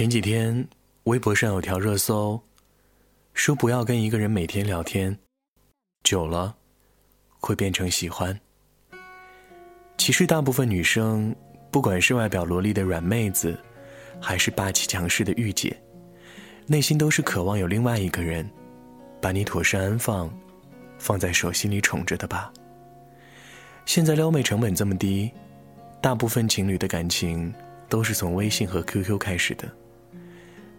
前几天，微博上有条热搜，说不要跟一个人每天聊天，久了会变成喜欢。其实，大部分女生，不管是外表萝莉的软妹子，还是霸气强势的御姐，内心都是渴望有另外一个人，把你妥善安放，放在手心里宠着的吧。现在撩妹成本这么低，大部分情侣的感情都是从微信和 QQ 开始的。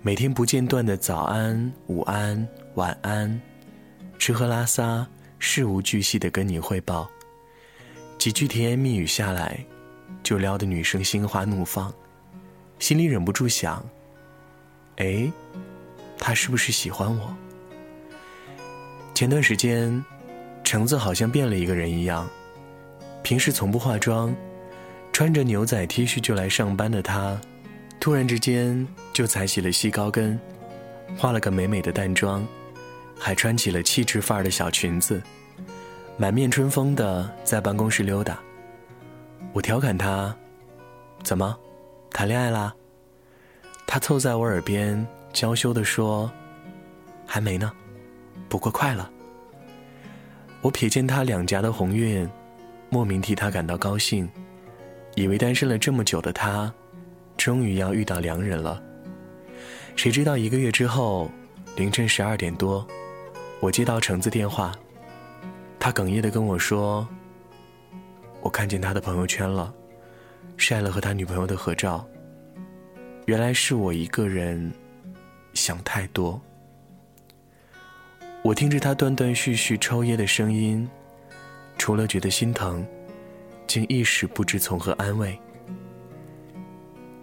每天不间断的早安、午安、晚安，吃喝拉撒事无巨细的跟你汇报，几句甜言蜜语下来，就撩得女生心花怒放，心里忍不住想：哎，他是不是喜欢我？前段时间，橙子好像变了一个人一样，平时从不化妆，穿着牛仔 T 恤就来上班的他。突然之间就踩起了细高跟，化了个美美的淡妆，还穿起了气质范儿的小裙子，满面春风的在办公室溜达。我调侃他：“怎么，谈恋爱啦？”他凑在我耳边娇羞的说：“还没呢，不过快了。”我瞥见他两颊的红晕，莫名替他感到高兴，以为单身了这么久的他。终于要遇到良人了，谁知道一个月之后，凌晨十二点多，我接到橙子电话，他哽咽的跟我说：“我看见他的朋友圈了，晒了和他女朋友的合照。原来是我一个人想太多。”我听着他断断续续抽噎的声音，除了觉得心疼，竟一时不知从何安慰。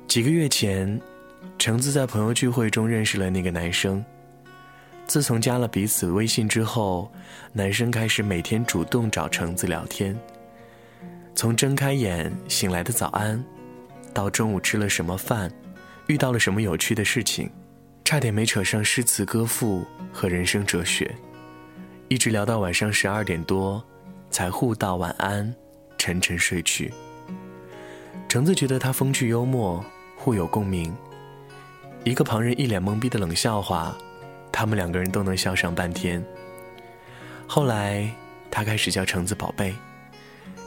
几个月前，橙子在朋友聚会中认识了那个男生。自从加了彼此微信之后，男生开始每天主动找橙子聊天。从睁开眼醒来的早安，到中午吃了什么饭，遇到了什么有趣的事情，差点没扯上诗词歌赋和人生哲学，一直聊到晚上十二点多，才互道晚安，沉沉睡去。橙子觉得他风趣幽默。互有共鸣，一个旁人一脸懵逼的冷笑话，他们两个人都能笑上半天。后来，他开始叫橙子宝贝，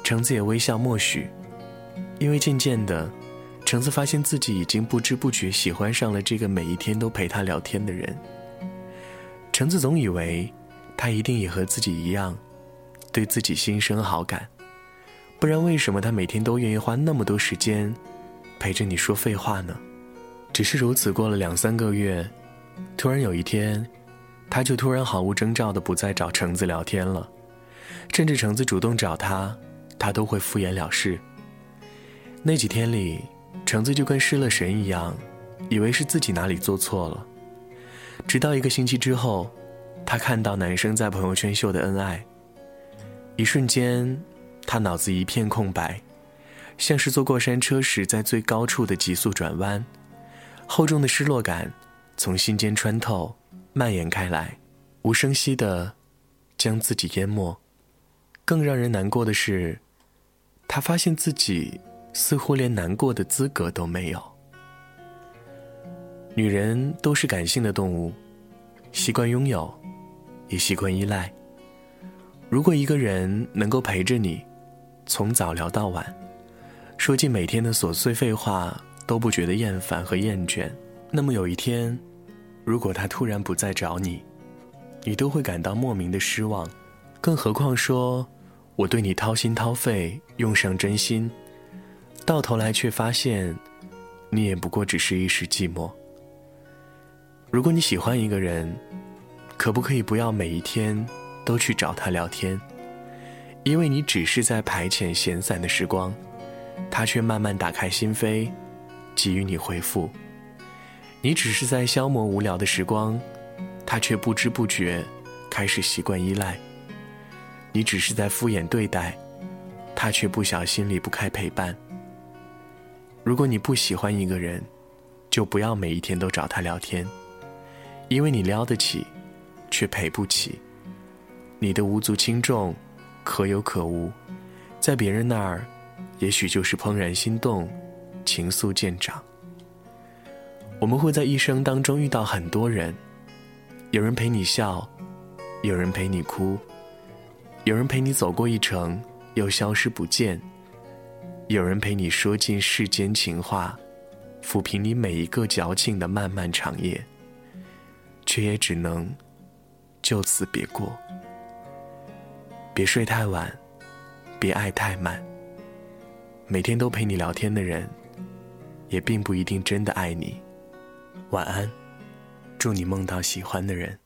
橙子也微笑默许。因为渐渐的，橙子发现自己已经不知不觉喜欢上了这个每一天都陪他聊天的人。橙子总以为，他一定也和自己一样，对自己心生好感，不然为什么他每天都愿意花那么多时间？陪着你说废话呢，只是如此过了两三个月，突然有一天，他就突然毫无征兆的不再找橙子聊天了，甚至橙子主动找他，他都会敷衍了事。那几天里，橙子就跟失了神一样，以为是自己哪里做错了。直到一个星期之后，他看到男生在朋友圈秀的恩爱，一瞬间，他脑子一片空白。像是坐过山车时在最高处的急速转弯，厚重的失落感从心间穿透，蔓延开来，无声息的将自己淹没。更让人难过的是，他发现自己似乎连难过的资格都没有。女人都是感性的动物，习惯拥有，也习惯依赖。如果一个人能够陪着你，从早聊到晚。说尽每天的琐碎废话都不觉得厌烦和厌倦，那么有一天，如果他突然不再找你，你都会感到莫名的失望。更何况说，我对你掏心掏肺，用上真心，到头来却发现，你也不过只是一时寂寞。如果你喜欢一个人，可不可以不要每一天都去找他聊天？因为你只是在排遣闲散的时光。他却慢慢打开心扉，给予你回复。你只是在消磨无聊的时光，他却不知不觉开始习惯依赖。你只是在敷衍对待，他却不小心离不开陪伴。如果你不喜欢一个人，就不要每一天都找他聊天，因为你撩得起，却陪不起。你的无足轻重，可有可无，在别人那儿。也许就是怦然心动，情愫渐长。我们会在一生当中遇到很多人，有人陪你笑，有人陪你哭，有人陪你走过一程又消失不见，有人陪你说尽世间情话，抚平你每一个矫情的漫漫长夜，却也只能就此别过。别睡太晚，别爱太满。每天都陪你聊天的人，也并不一定真的爱你。晚安，祝你梦到喜欢的人。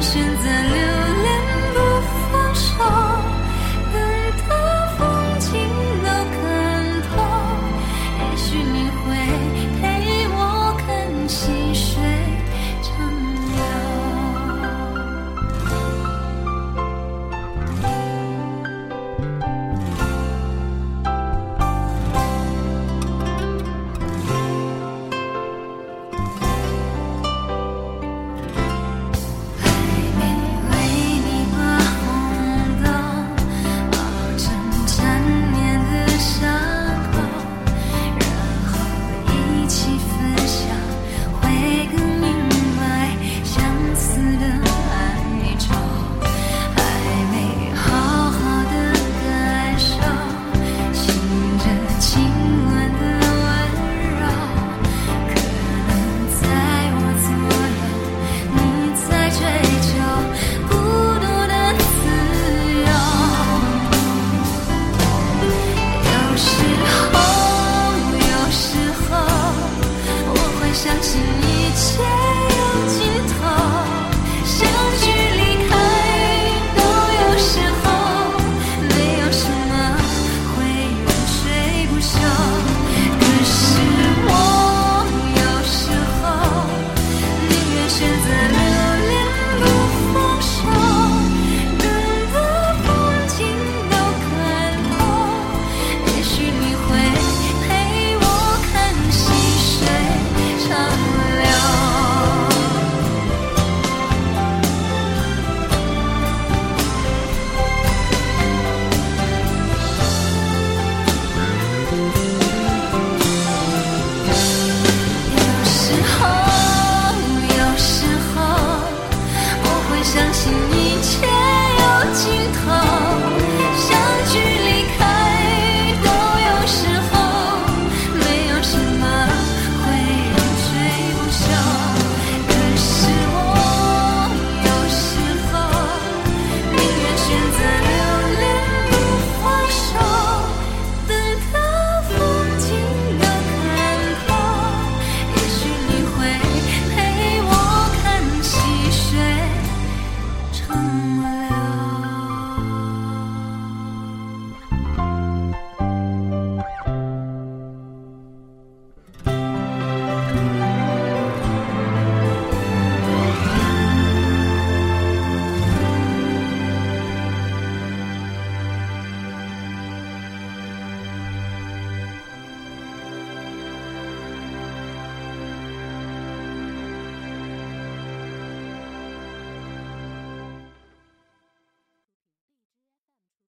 选择留